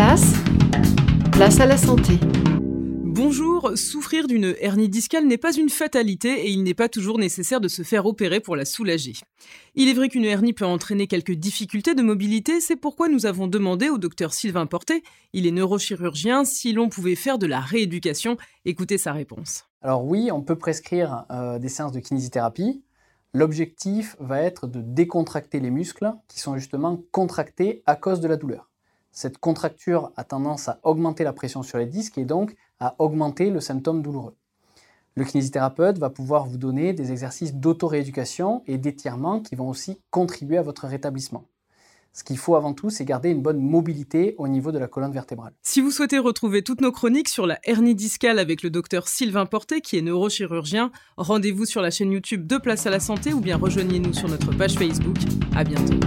place, place à la santé. Bonjour, souffrir d'une hernie discale n'est pas une fatalité et il n'est pas toujours nécessaire de se faire opérer pour la soulager. Il est vrai qu'une hernie peut entraîner quelques difficultés de mobilité, c'est pourquoi nous avons demandé au docteur Sylvain Porté, il est neurochirurgien, si l'on pouvait faire de la rééducation. Écoutez sa réponse. Alors oui, on peut prescrire euh, des séances de kinésithérapie. L'objectif va être de décontracter les muscles qui sont justement contractés à cause de la douleur. Cette contracture a tendance à augmenter la pression sur les disques et donc à augmenter le symptôme douloureux. Le kinésithérapeute va pouvoir vous donner des exercices d'auto-rééducation et d'étirement qui vont aussi contribuer à votre rétablissement. Ce qu'il faut avant tout, c'est garder une bonne mobilité au niveau de la colonne vertébrale. Si vous souhaitez retrouver toutes nos chroniques sur la hernie discale avec le docteur Sylvain Porté, qui est neurochirurgien, rendez-vous sur la chaîne YouTube de Place à la Santé ou bien rejoignez-nous sur notre page Facebook. À bientôt.